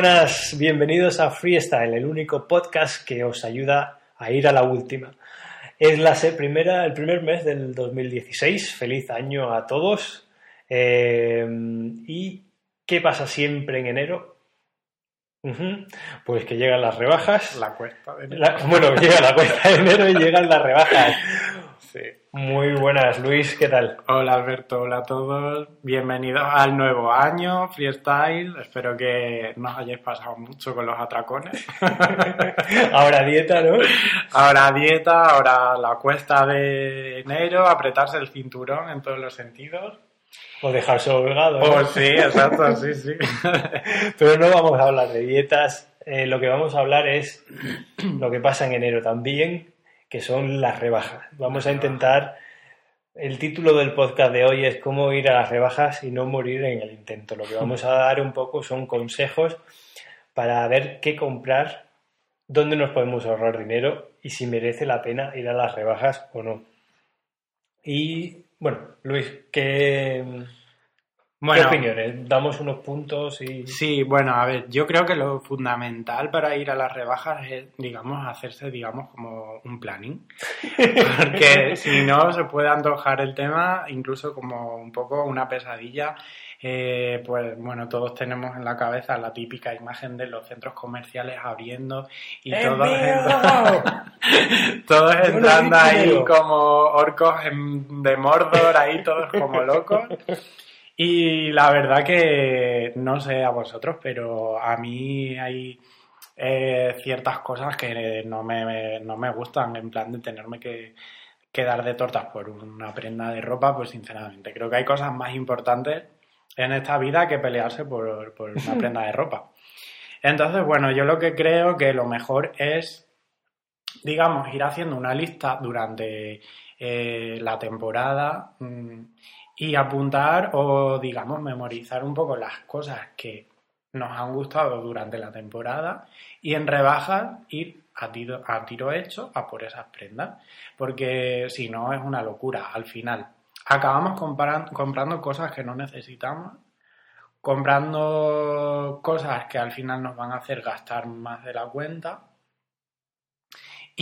buenas, bienvenidos a Freestyle, el único podcast que os ayuda a ir a la última. Es la primera, el primer mes del 2016, feliz año a todos. Eh, ¿Y qué pasa siempre en enero? Pues que llegan las rebajas. La cuesta de enero. bueno, llega la cuesta de enero y llegan las rebajas. Sí. Muy buenas, Luis, ¿qué tal? Hola Alberto, hola a todos. Bienvenidos al nuevo año, freestyle. Espero que no os hayáis pasado mucho con los atracones. ahora dieta, ¿no? Ahora dieta, ahora la cuesta de enero, apretarse el cinturón en todos los sentidos. O dejarse holgado. Oh, sí, exacto, sí, sí. Pero no vamos a hablar de dietas. Eh, lo que vamos a hablar es lo que pasa en enero también que son las rebajas. Vamos a intentar, el título del podcast de hoy es cómo ir a las rebajas y no morir en el intento. Lo que vamos a dar un poco son consejos para ver qué comprar, dónde nos podemos ahorrar dinero y si merece la pena ir a las rebajas o no. Y bueno, Luis, ¿qué, bueno, ¿Qué opiniones? Damos unos puntos y... Sí, bueno, a ver, yo creo que lo fundamental para ir a las rebajas es, digamos, hacerse, digamos, como un planning. Porque si no, se puede antojar el tema incluso como un poco una pesadilla. Eh, pues bueno, todos tenemos en la cabeza la típica imagen de los centros comerciales abriendo y todos, todos entrando ahí como orcos de Mordor, ahí todos como locos. Y la verdad que no sé a vosotros, pero a mí hay eh, ciertas cosas que no me, no me gustan, en plan de tenerme que, dar de tortas por una prenda de ropa, pues sinceramente, creo que hay cosas más importantes en esta vida que pelearse por, por una prenda de ropa. Entonces, bueno, yo lo que creo que lo mejor es, digamos, ir haciendo una lista durante eh, la temporada mm, y apuntar o, digamos, memorizar un poco las cosas que nos han gustado durante la temporada y en rebajas ir a tiro, a tiro hecho a por esas prendas, porque si no es una locura al final. Acabamos comprando cosas que no necesitamos, comprando cosas que al final nos van a hacer gastar más de la cuenta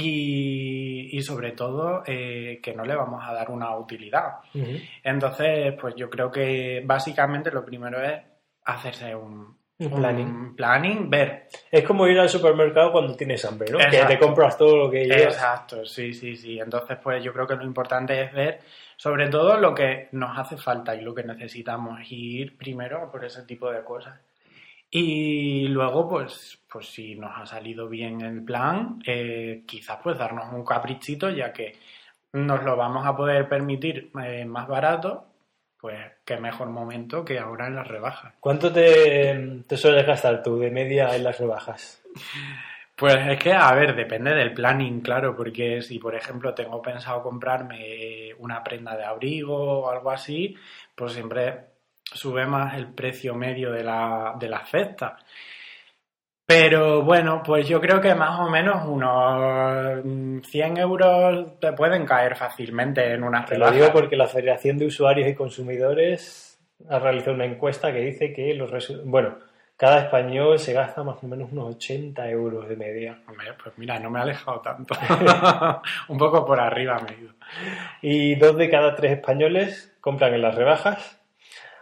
y, sobre todo eh, que no le vamos a dar una utilidad. Entonces, pues yo creo que básicamente lo primero es hacerse un, planning. planning, ver. Es como ir al supermercado cuando tienes hambre, ¿no? Que te compras todo lo que llevas. Exacto, sí, sí, sí. Entonces, pues yo creo que lo importante es ver sobre todo lo que nos hace falta y lo que necesitamos y ir primero por ese tipo de cosas. Y luego, pues, pues si nos ha salido bien el plan, eh, quizás pues darnos un caprichito, ya que nos lo vamos a poder permitir eh, más barato, pues qué mejor momento que ahora en las rebajas. ¿Cuánto te, te sueles gastar tú de media en las rebajas? Pues es que, a ver, depende del planning, claro, porque si, por ejemplo, tengo pensado comprarme una prenda de abrigo o algo así, pues siempre sube más el precio medio de la, de la cesta. Pero bueno, pues yo creo que más o menos unos 100 euros te pueden caer fácilmente en una Te lo digo porque la Federación de Usuarios y Consumidores ha realizado una encuesta que dice que los bueno, cada español se gasta más o menos unos 80 euros de media. pues mira, no me ha alejado tanto. Un poco por arriba ido. Y dos de cada tres españoles compran en las rebajas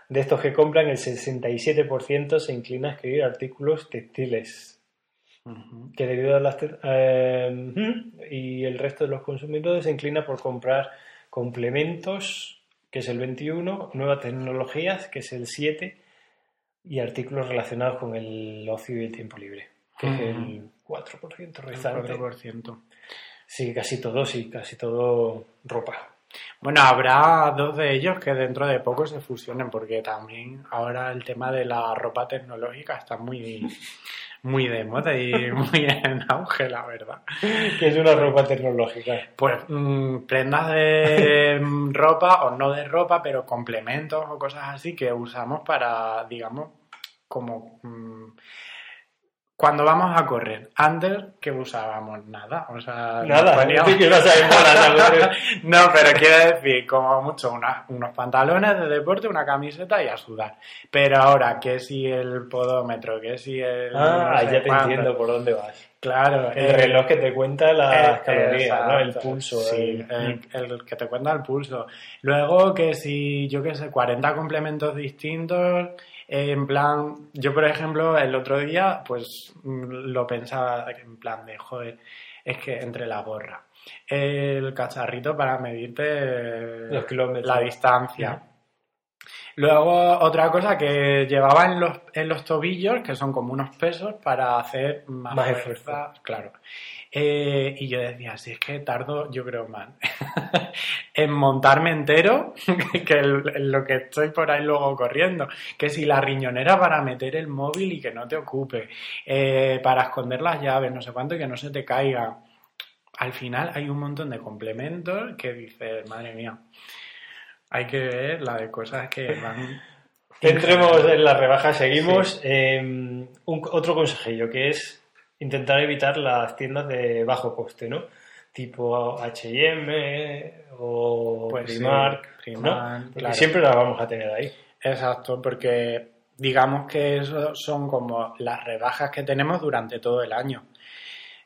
de estos que compran, el 67% se inclina a escribir artículos textiles. Que debido a las. Eh, y el resto de los consumidores se inclina por comprar complementos, que es el 21, nuevas tecnologías, que es el 7, y artículos relacionados con el ocio y el tiempo libre, que es el 4% restante. El 4%. Sí, casi todo, sí, casi todo ropa. Bueno, habrá dos de ellos que dentro de poco se fusionen, porque también ahora el tema de la ropa tecnológica está muy, muy de moda y muy en auge, la verdad. ¿Qué es una ropa tecnológica? Pues mm, prendas de ropa o no de ropa, pero complementos o cosas así que usamos para, digamos, como... Mm, cuando vamos a correr, antes que usábamos nada, o sea, Nada, poníamos- no, que no bolas pero quiero decir, como mucho, una- unos pantalones de deporte, una camiseta y a sudar. Pero ahora, que si el podómetro, que si el... Ah, no sé ya te cuánto. entiendo por dónde vas. Claro. El eh, reloj que te cuenta las eh, calorías, ¿no? El pulso. Sí, el- el, que te cuenta el pulso. Luego que si, yo qué sé, 40 complementos distintos, en plan, yo por ejemplo el otro día pues mm, lo pensaba en plan de, joder, es que entre la gorra, el cacharrito para medirte Los kilómetros. la distancia. Luego, otra cosa que llevaba en los, en los tobillos, que son como unos pesos para hacer más, Más fuerza, esfuerzo. Claro. Eh, y yo decía, si es que tardo, yo creo más, en montarme entero que el- lo que estoy por ahí luego corriendo. Que si la riñonera para meter el móvil y que no te ocupe, eh, para esconder las llaves, no sé cuánto, y que no se te caiga. Al final hay un montón de complementos que dices, madre mía, hay que ver la de cosas que van... Entremos en las rebajas, seguimos. Eh, un- otro consejillo que es intentar evitar las tiendas de bajo coste, ¿no? Tipo H&M o Pues sí, Primark, ¿no? Primark, Porque claro. siempre las vamos a tener ahí. Exacto, porque digamos que eso son como las rebajas que tenemos durante todo el año.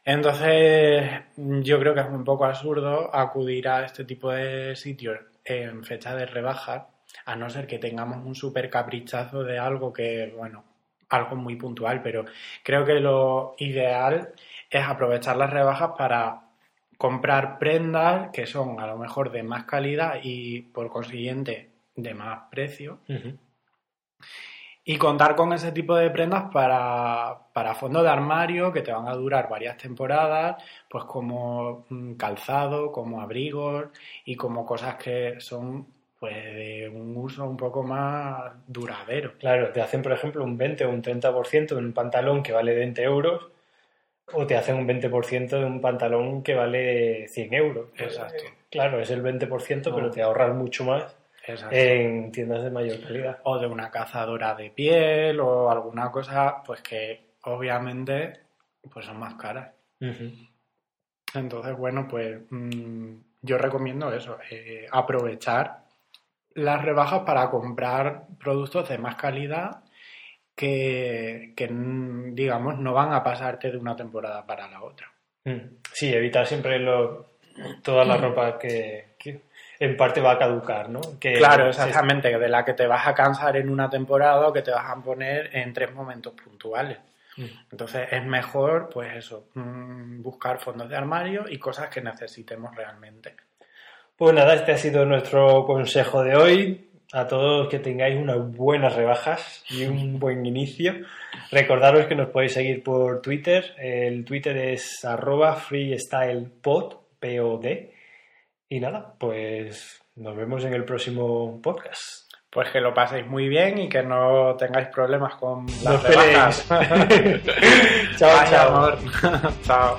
Entonces, yo creo que es un poco absurdo acudir a este tipo de sitios en fecha de rebajas, a no ser que tengamos un súper caprichazo de algo que, bueno, algo muy puntual, pero creo que lo ideal es aprovechar las rebajas para comprar prendas que son a lo mejor de más calidad y por consiguiente de más precio y contar con ese tipo de prendas para, para fondo de armario que te van a durar varias temporadas, pues como mm, calzado, como abrigos y como cosas que son pues de un uso un poco más duradero. Claro, te hacen, por ejemplo, un 20 o un 30% en un pantalón que vale 20 euros o te hacen un 20% de un pantalón que vale 100 euros. Exacto. Claro, es el 20%, pero No. te ahorras mucho más Exacto. en tiendas de mayor calidad. o de una cazadora de piel o alguna cosa pues que obviamente pues son más caras. Entonces, bueno, pues mm, yo recomiendo eso, eh, aprovechar las rebajas para comprar productos de más calidad que, que, mm, digamos, no van a pasarte de una temporada para la otra. Mm. Sí, evitar siempre lo- toda la ropa que en parte va a caducar, ¿no? Que Claro, exactamente, de la que te vas a cansar en una temporada o que te vas a poner en tres momentos puntuales. Mm. Entonces es mejor, pues eso, mm, buscar fondos de armario y cosas que necesitemos realmente. Pues nada, este ha sido nuestro consejo de hoy. A todos que tengáis unas buenas rebajas y un buen inicio. Recordaros que nos podéis seguir por Twitter. El Twitter es arroba freestylepod, P-O-D. Y nada, pues nos vemos en el próximo podcast. Pues que lo paséis muy bien y que no tengáis problemas con las rebajas. Chao, chao. amor. chao.